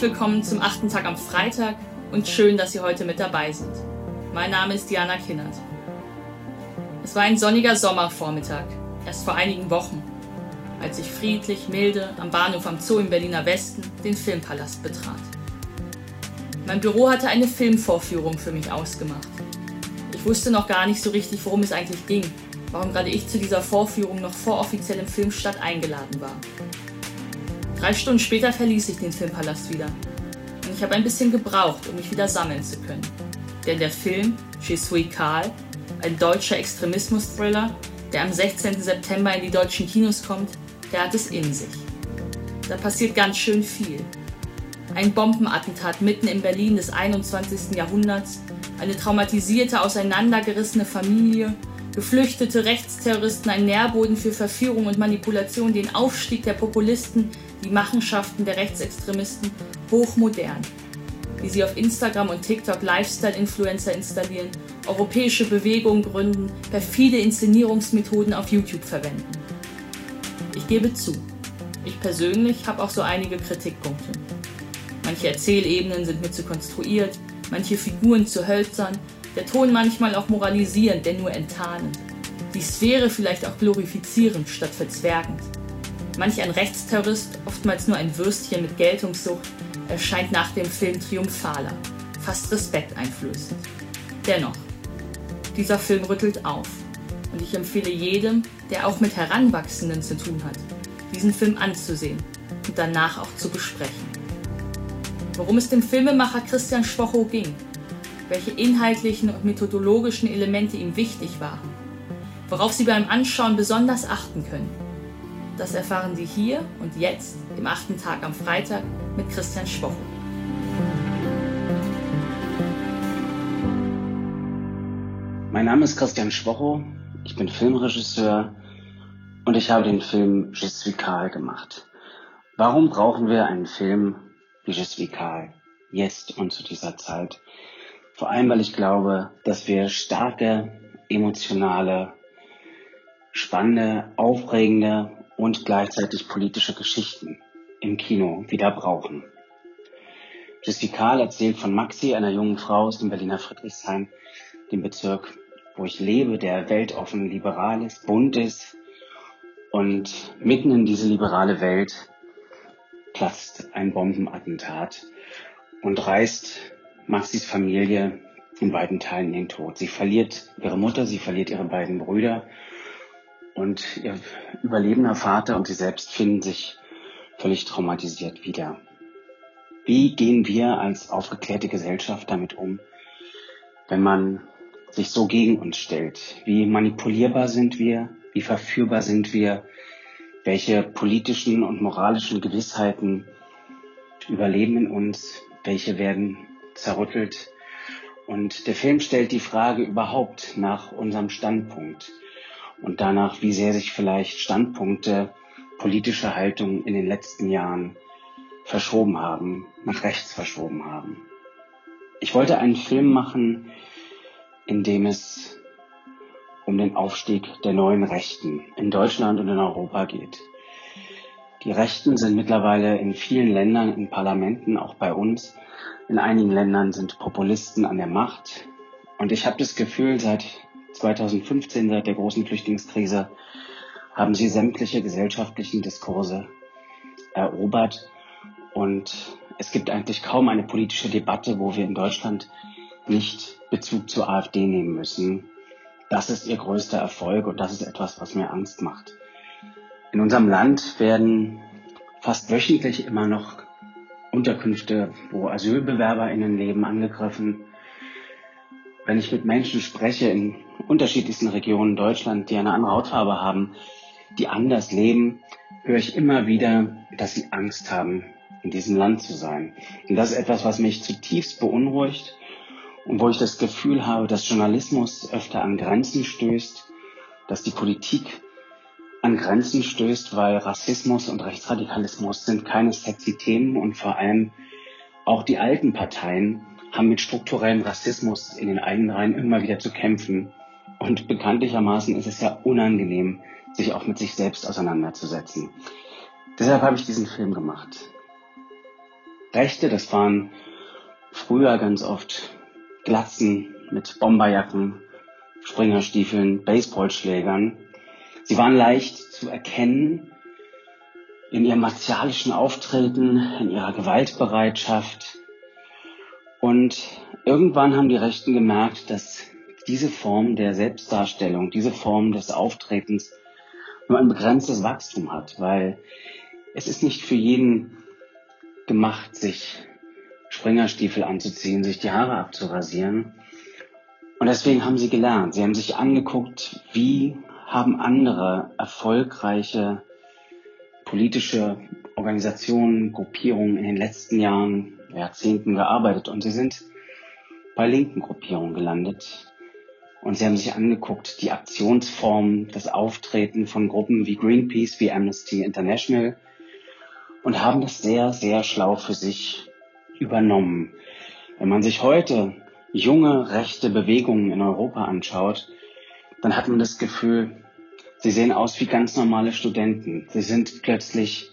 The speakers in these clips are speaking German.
Willkommen zum achten Tag am Freitag und schön, dass Sie heute mit dabei sind. Mein Name ist Diana Kinnert. Es war ein sonniger Sommervormittag, erst vor einigen Wochen, als ich friedlich, milde am Bahnhof am Zoo im Berliner Westen den Filmpalast betrat. Mein Büro hatte eine Filmvorführung für mich ausgemacht. Ich wusste noch gar nicht so richtig, worum es eigentlich ging, warum gerade ich zu dieser Vorführung noch vor offiziellem Filmstart eingeladen war. Drei Stunden später verließ ich den Filmpalast wieder. Und ich habe ein bisschen gebraucht, um mich wieder sammeln zu können. Denn der Film Je suis Karl, ein deutscher Extremismus-Thriller, der am 16. September in die deutschen Kinos kommt, der hat es in sich. Da passiert ganz schön viel. Ein Bombenattentat mitten in Berlin des 21. Jahrhunderts, eine traumatisierte, auseinandergerissene Familie, geflüchtete Rechtsterroristen, ein Nährboden für Verführung und Manipulation, den Aufstieg der Populisten, die Machenschaften der Rechtsextremisten hochmodern. Wie sie auf Instagram und TikTok Lifestyle-Influencer installieren, europäische Bewegungen gründen, perfide Inszenierungsmethoden auf YouTube verwenden. Ich gebe zu, ich persönlich habe auch so einige Kritikpunkte. Manche Erzählebenen sind mir zu konstruiert, manche Figuren zu hölzern, der Ton manchmal auch moralisierend, denn nur enttarnend. Die Sphäre vielleicht auch glorifizierend statt verzwergend. Manch ein Rechtsterrorist, oftmals nur ein Würstchen mit Geltungssucht, erscheint nach dem Film triumphaler, fast respekteinflößend. Dennoch, dieser Film rüttelt auf und ich empfehle jedem, der auch mit Heranwachsenden zu tun hat, diesen Film anzusehen und danach auch zu besprechen. Worum es dem Filmemacher Christian Schwocho ging, welche inhaltlichen und methodologischen Elemente ihm wichtig waren, worauf Sie beim Anschauen besonders achten können das erfahren Sie hier und jetzt im achten Tag am Freitag mit Christian Schwocho. Mein Name ist Christian Schwocho, ich bin Filmregisseur und ich habe den Film Je suis Karl gemacht. Warum brauchen wir einen Film wie Je suis Karl jetzt und zu dieser Zeit? Vor allem, weil ich glaube, dass wir starke, emotionale, spannende, aufregende und gleichzeitig politische Geschichten im Kino wieder brauchen. Jessica erzählt von Maxi, einer jungen Frau aus dem Berliner Friedrichshain, dem Bezirk, wo ich lebe, der weltoffen liberal ist, bunt ist. Und mitten in diese liberale Welt platzt ein Bombenattentat und reißt Maxis Familie in beiden Teilen den Tod. Sie verliert ihre Mutter, sie verliert ihre beiden Brüder und ihr überlebender Vater und sie selbst finden sich völlig traumatisiert wieder. Wie gehen wir als aufgeklärte Gesellschaft damit um, wenn man sich so gegen uns stellt? Wie manipulierbar sind wir? Wie verführbar sind wir? Welche politischen und moralischen Gewissheiten überleben in uns? Welche werden zerrüttelt? Und der Film stellt die Frage überhaupt nach unserem Standpunkt und danach, wie sehr sich vielleicht Standpunkte, politische Haltungen in den letzten Jahren verschoben haben, nach rechts verschoben haben. Ich wollte einen Film machen, in dem es um den Aufstieg der neuen Rechten in Deutschland und in Europa geht. Die Rechten sind mittlerweile in vielen Ländern, in Parlamenten, auch bei uns. In einigen Ländern sind Populisten an der Macht. Und ich habe das Gefühl, seit 2015 seit der großen Flüchtlingskrise haben sie sämtliche gesellschaftlichen Diskurse erobert und es gibt eigentlich kaum eine politische Debatte, wo wir in Deutschland nicht Bezug zur AfD nehmen müssen. Das ist ihr größter Erfolg und das ist etwas, was mir Angst macht. In unserem Land werden fast wöchentlich immer noch Unterkünfte, wo Asylbewerberinnen leben, angegriffen. Wenn ich mit Menschen spreche in unterschiedlichsten Regionen Deutschland, die eine andere Hautfarbe haben, die anders leben, höre ich immer wieder, dass sie Angst haben, in diesem Land zu sein. Und das ist etwas, was mich zutiefst beunruhigt und wo ich das Gefühl habe, dass Journalismus öfter an Grenzen stößt, dass die Politik an Grenzen stößt, weil Rassismus und Rechtsradikalismus sind keine sexy Themen und vor allem auch die alten Parteien haben mit strukturellem Rassismus in den eigenen Reihen immer wieder zu kämpfen. Und bekanntlichermaßen ist es ja unangenehm, sich auch mit sich selbst auseinanderzusetzen. Deshalb habe ich diesen Film gemacht. Rechte, das waren früher ganz oft Glatzen mit Bomberjacken, Springerstiefeln, Baseballschlägern. Sie waren leicht zu erkennen in ihrem martialischen Auftreten, in ihrer Gewaltbereitschaft. Und irgendwann haben die Rechten gemerkt, dass diese Form der Selbstdarstellung, diese Form des Auftretens nur ein begrenztes Wachstum hat, weil es ist nicht für jeden gemacht, sich Springerstiefel anzuziehen, sich die Haare abzurasieren. Und deswegen haben sie gelernt. Sie haben sich angeguckt, wie haben andere erfolgreiche politische Organisationen, Gruppierungen in den letzten Jahren, Jahrzehnten gearbeitet. Und sie sind bei linken Gruppierungen gelandet. Und sie haben sich angeguckt, die Aktionsformen, das Auftreten von Gruppen wie Greenpeace, wie Amnesty International und haben das sehr, sehr schlau für sich übernommen. Wenn man sich heute junge rechte Bewegungen in Europa anschaut, dann hat man das Gefühl, sie sehen aus wie ganz normale Studenten. Sie sind plötzlich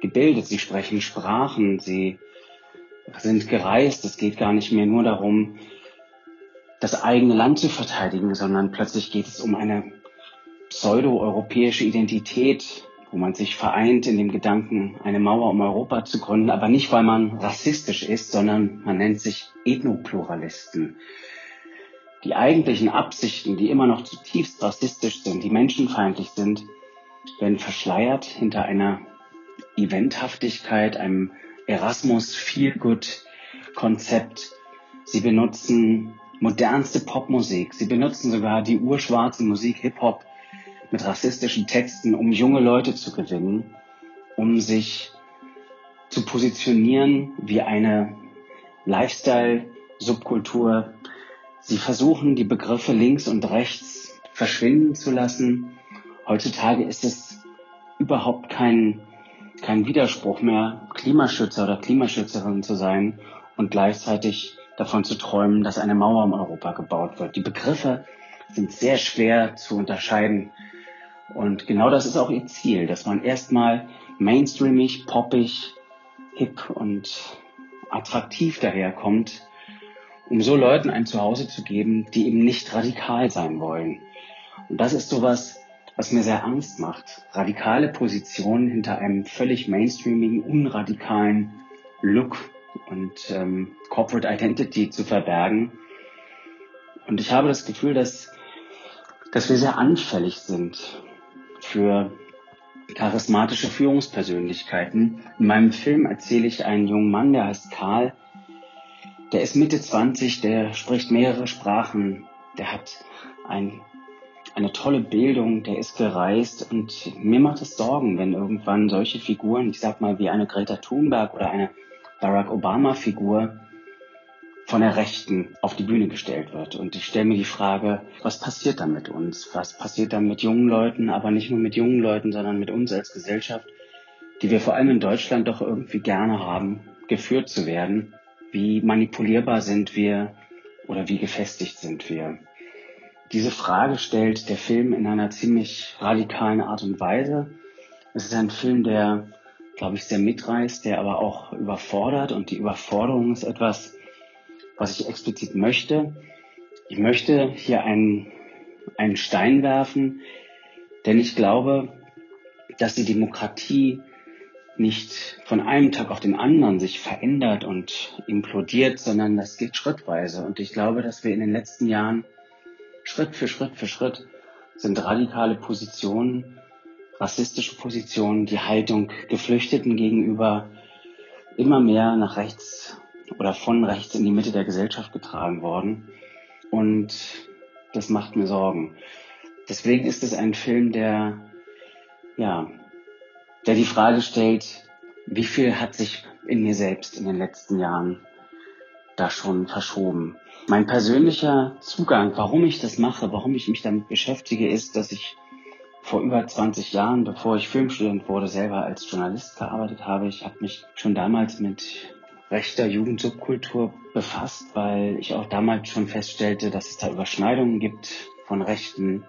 gebildet, sie sprechen Sprachen, sie sind gereist. Es geht gar nicht mehr nur darum, das eigene Land zu verteidigen, sondern plötzlich geht es um eine pseudo-europäische Identität, wo man sich vereint in dem Gedanken, eine Mauer um Europa zu gründen, aber nicht, weil man rassistisch ist, sondern man nennt sich Ethnopluralisten. Die eigentlichen Absichten, die immer noch zutiefst rassistisch sind, die menschenfeindlich sind, werden verschleiert hinter einer Eventhaftigkeit, einem Erasmus Feelgood Konzept. Sie benutzen modernste Popmusik. Sie benutzen sogar die urschwarze Musik Hip-Hop mit rassistischen Texten, um junge Leute zu gewinnen, um sich zu positionieren wie eine Lifestyle-Subkultur. Sie versuchen, die Begriffe links und rechts verschwinden zu lassen. Heutzutage ist es überhaupt kein, kein Widerspruch mehr, Klimaschützer oder Klimaschützerin zu sein und gleichzeitig davon zu träumen, dass eine Mauer um Europa gebaut wird. Die Begriffe sind sehr schwer zu unterscheiden. Und genau das ist auch ihr Ziel, dass man erstmal mainstreamig, poppig, hip und attraktiv daherkommt, um so Leuten ein Zuhause zu geben, die eben nicht radikal sein wollen. Und das ist sowas, was mir sehr Angst macht. Radikale Positionen hinter einem völlig mainstreamigen, unradikalen Look und ähm, Corporate Identity zu verbergen. Und ich habe das Gefühl, dass, dass wir sehr anfällig sind für charismatische Führungspersönlichkeiten. In meinem Film erzähle ich einen jungen Mann, der heißt Karl. Der ist Mitte 20, der spricht mehrere Sprachen, der hat ein, eine tolle Bildung, der ist gereist und mir macht es Sorgen, wenn irgendwann solche Figuren, ich sag mal wie eine Greta Thunberg oder eine Barack Obama-Figur von der Rechten auf die Bühne gestellt wird. Und ich stelle mir die Frage, was passiert da mit uns? Was passiert da mit jungen Leuten, aber nicht nur mit jungen Leuten, sondern mit uns als Gesellschaft, die wir vor allem in Deutschland doch irgendwie gerne haben, geführt zu werden? Wie manipulierbar sind wir oder wie gefestigt sind wir? Diese Frage stellt der Film in einer ziemlich radikalen Art und Weise. Es ist ein Film, der glaube ich, sehr mitreißt, der aber auch überfordert. Und die Überforderung ist etwas, was ich explizit möchte. Ich möchte hier einen, einen Stein werfen, denn ich glaube, dass die Demokratie nicht von einem Tag auf den anderen sich verändert und implodiert, sondern das geht schrittweise. Und ich glaube, dass wir in den letzten Jahren Schritt für Schritt für Schritt sind radikale Positionen rassistische Positionen, die Haltung Geflüchteten gegenüber immer mehr nach rechts oder von rechts in die Mitte der Gesellschaft getragen worden. Und das macht mir Sorgen. Deswegen ist es ein Film, der, ja, der die Frage stellt, wie viel hat sich in mir selbst in den letzten Jahren da schon verschoben. Mein persönlicher Zugang, warum ich das mache, warum ich mich damit beschäftige, ist, dass ich vor über 20 Jahren, bevor ich Filmstudent wurde, selber als Journalist gearbeitet habe. Ich habe mich schon damals mit rechter Jugendsubkultur befasst, weil ich auch damals schon feststellte, dass es da Überschneidungen gibt von Rechten,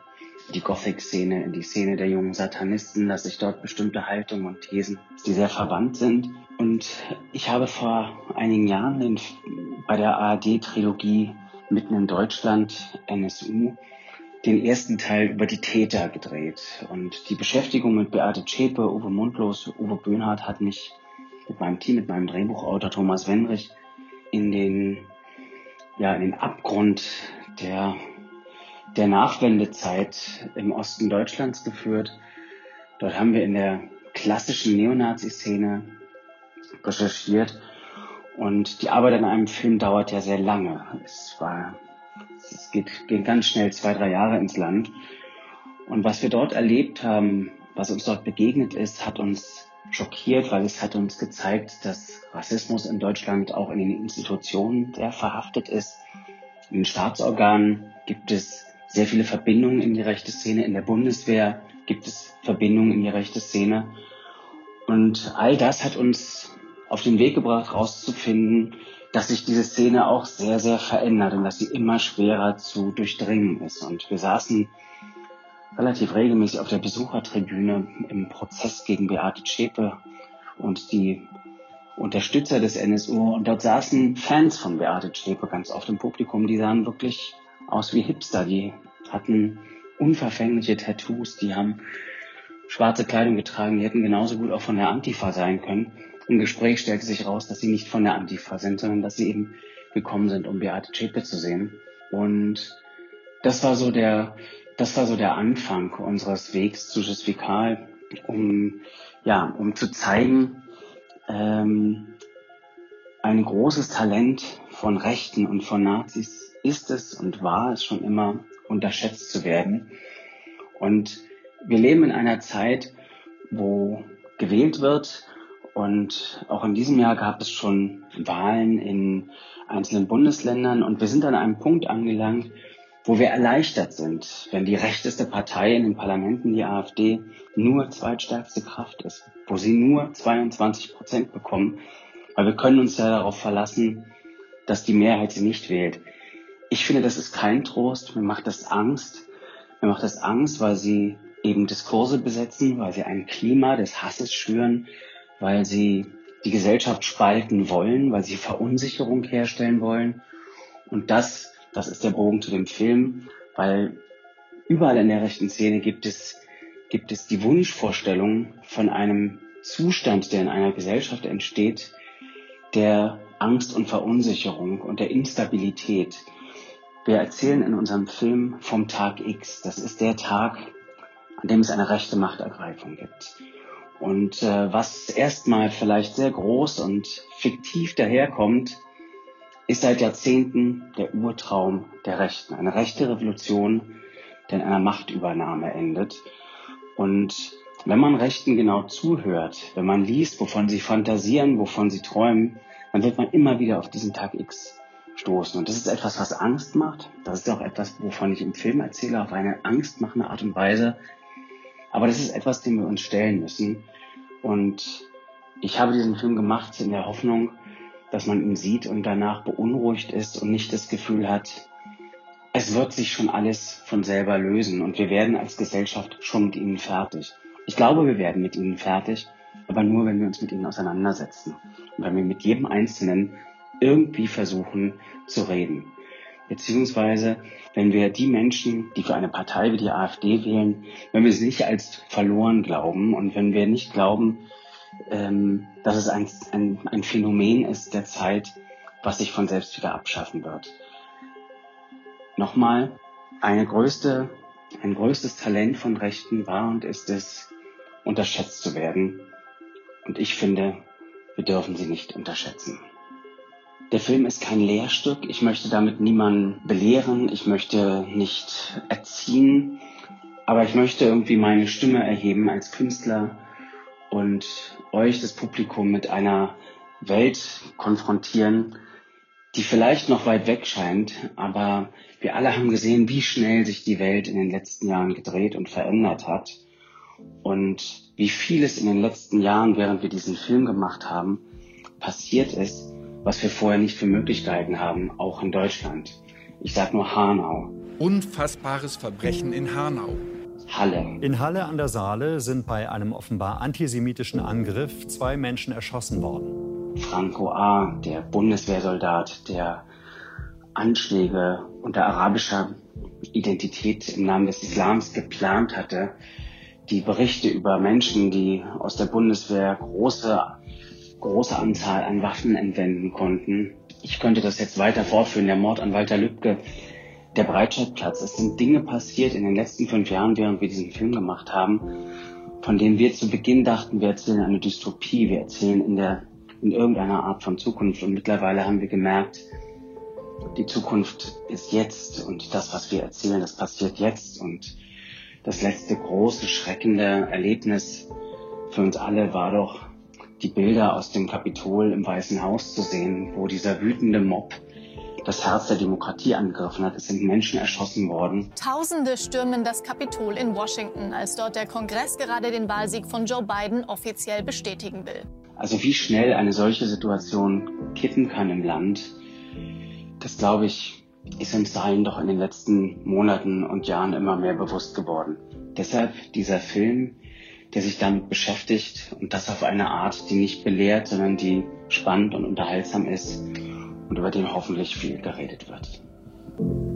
die Gothic-Szene, die Szene der jungen Satanisten, dass sich dort bestimmte Haltungen und Thesen, die sehr verwandt sind. Und ich habe vor einigen Jahren den, bei der ARD-Trilogie Mitten in Deutschland, NSU, den ersten Teil über die Täter gedreht. Und die Beschäftigung mit Beate Zschäpe, Uwe Mundlos, Uwe Böhnhardt hat mich mit meinem Team, mit meinem Drehbuchautor Thomas Wenrich in den, ja, in den Abgrund der, der Nachwendezeit im Osten Deutschlands geführt. Dort haben wir in der klassischen Neonazi-Szene recherchiert und die Arbeit an einem Film dauert ja sehr lange. Es war es geht, geht ganz schnell zwei, drei Jahre ins Land. Und was wir dort erlebt haben, was uns dort begegnet ist, hat uns schockiert, weil es hat uns gezeigt, dass Rassismus in Deutschland auch in den Institutionen sehr verhaftet ist. In den Staatsorganen gibt es sehr viele Verbindungen in die rechte Szene. In der Bundeswehr gibt es Verbindungen in die rechte Szene. Und all das hat uns auf den Weg gebracht, herauszufinden, dass sich diese Szene auch sehr, sehr verändert und dass sie immer schwerer zu durchdringen ist. Und wir saßen relativ regelmäßig auf der Besuchertribüne im Prozess gegen Beate Zschäpe und die Unterstützer des NSU. Und dort saßen Fans von Beate Zschäpe ganz oft im Publikum. Die sahen wirklich aus wie Hipster. Die hatten unverfängliche Tattoos. Die haben schwarze Kleidung getragen. Die hätten genauso gut auch von der Antifa sein können. Im Gespräch stellte sich raus, dass sie nicht von der Antifa sind, sondern dass sie eben gekommen sind, um Beate Zschäpe zu sehen. Und das war so der, das war so der Anfang unseres Wegs zu Justifikal, um, ja, um zu zeigen, ähm, ein großes Talent von Rechten und von Nazis ist es und war es schon immer, unterschätzt zu werden. Und wir leben in einer Zeit, wo gewählt wird, und auch in diesem Jahr gab es schon Wahlen in einzelnen Bundesländern. Und wir sind an einem Punkt angelangt, wo wir erleichtert sind, wenn die rechteste Partei in den Parlamenten, die AfD, nur zweitstärkste Kraft ist, wo sie nur 22 Prozent bekommen, weil wir können uns ja darauf verlassen, dass die Mehrheit sie nicht wählt. Ich finde, das ist kein Trost, mir macht das Angst. Mir macht das Angst, weil sie eben Diskurse besetzen, weil sie ein Klima des Hasses schüren, weil sie die Gesellschaft spalten wollen, weil sie Verunsicherung herstellen wollen. Und das, das ist der Bogen zu dem Film, weil überall in der rechten Szene gibt es, gibt es die Wunschvorstellung von einem Zustand, der in einer Gesellschaft entsteht, der Angst und Verunsicherung und der Instabilität. Wir erzählen in unserem Film vom Tag X. Das ist der Tag, an dem es eine rechte Machtergreifung gibt. Und äh, was erstmal vielleicht sehr groß und fiktiv daherkommt, ist seit Jahrzehnten der Urtraum der Rechten. Eine rechte Revolution, die in einer Machtübernahme endet. Und wenn man Rechten genau zuhört, wenn man liest, wovon sie fantasieren, wovon sie träumen, dann wird man immer wieder auf diesen Tag X stoßen. Und das ist etwas, was Angst macht. Das ist auch etwas, wovon ich im Film erzähle, auf eine angstmachende Art und Weise. Aber das ist etwas, dem wir uns stellen müssen. Und ich habe diesen Film gemacht in der Hoffnung, dass man ihn sieht und danach beunruhigt ist und nicht das Gefühl hat, es wird sich schon alles von selber lösen und wir werden als Gesellschaft schon mit ihnen fertig. Ich glaube, wir werden mit ihnen fertig, aber nur, wenn wir uns mit ihnen auseinandersetzen und wenn wir mit jedem Einzelnen irgendwie versuchen zu reden. Beziehungsweise, wenn wir die Menschen, die für eine Partei wie die AfD wählen, wenn wir sie nicht als verloren glauben und wenn wir nicht glauben, ähm, dass es ein, ein, ein Phänomen ist der Zeit, was sich von selbst wieder abschaffen wird. Nochmal, eine größte, ein größtes Talent von Rechten war und ist es, unterschätzt zu werden. Und ich finde, wir dürfen sie nicht unterschätzen. Der Film ist kein Lehrstück. Ich möchte damit niemanden belehren. Ich möchte nicht erziehen. Aber ich möchte irgendwie meine Stimme erheben als Künstler und euch, das Publikum, mit einer Welt konfrontieren, die vielleicht noch weit weg scheint, aber wir alle haben gesehen, wie schnell sich die Welt in den letzten Jahren gedreht und verändert hat und wie vieles in den letzten Jahren, während wir diesen Film gemacht haben, passiert ist, was wir vorher nicht für möglich gehalten haben, auch in Deutschland. Ich sage nur Hanau. Unfassbares Verbrechen in Hanau. Halle. In Halle an der Saale sind bei einem offenbar antisemitischen Angriff zwei Menschen erschossen worden. Franco A., der Bundeswehrsoldat, der Anschläge unter arabischer Identität im Namen des Islams geplant hatte. Die Berichte über Menschen, die aus der Bundeswehr große, große Anzahl an Waffen entwenden konnten. Ich könnte das jetzt weiter fortführen. Der Mord an Walter Lübcke, der Breitscheidplatz. Es sind Dinge passiert in den letzten fünf Jahren, während wir diesen Film gemacht haben, von denen wir zu Beginn dachten, wir erzählen eine Dystopie, wir erzählen in der, in irgendeiner Art von Zukunft. Und mittlerweile haben wir gemerkt, die Zukunft ist jetzt und das, was wir erzählen, das passiert jetzt. Und das letzte große, schreckende Erlebnis für uns alle war doch, die Bilder aus dem Kapitol im Weißen Haus zu sehen, wo dieser wütende Mob das Herz der Demokratie angegriffen hat. Es sind Menschen erschossen worden. Tausende stürmen das Kapitol in Washington, als dort der Kongress gerade den Wahlsieg von Joe Biden offiziell bestätigen will. Also wie schnell eine solche Situation kippen kann im Land, das glaube ich, ist uns allen doch in den letzten Monaten und Jahren immer mehr bewusst geworden. Deshalb dieser Film, der sich damit beschäftigt und das auf eine Art, die nicht belehrt, sondern die spannend und unterhaltsam ist und über den hoffentlich viel geredet wird.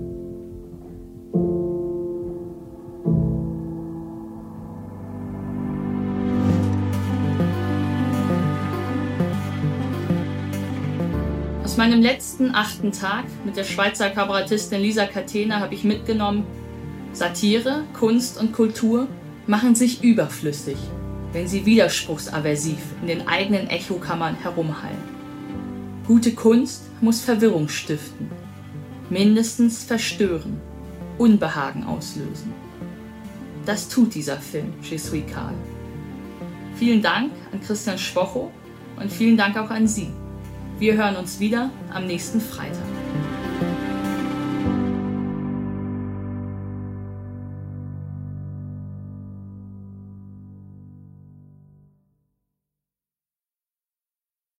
Aus meinem letzten achten Tag mit der Schweizer Kabarettistin Lisa Catena habe ich mitgenommen, Satire, Kunst und Kultur machen sich überflüssig, wenn sie widerspruchsaversiv in den eigenen Echokammern herumhallen. Gute Kunst muss Verwirrung stiften, mindestens verstören, Unbehagen auslösen. Das tut dieser Film, Je suis Karl. Vielen Dank an Christian Schwocho und vielen Dank auch an Sie. Wir hören uns wieder am nächsten Freitag.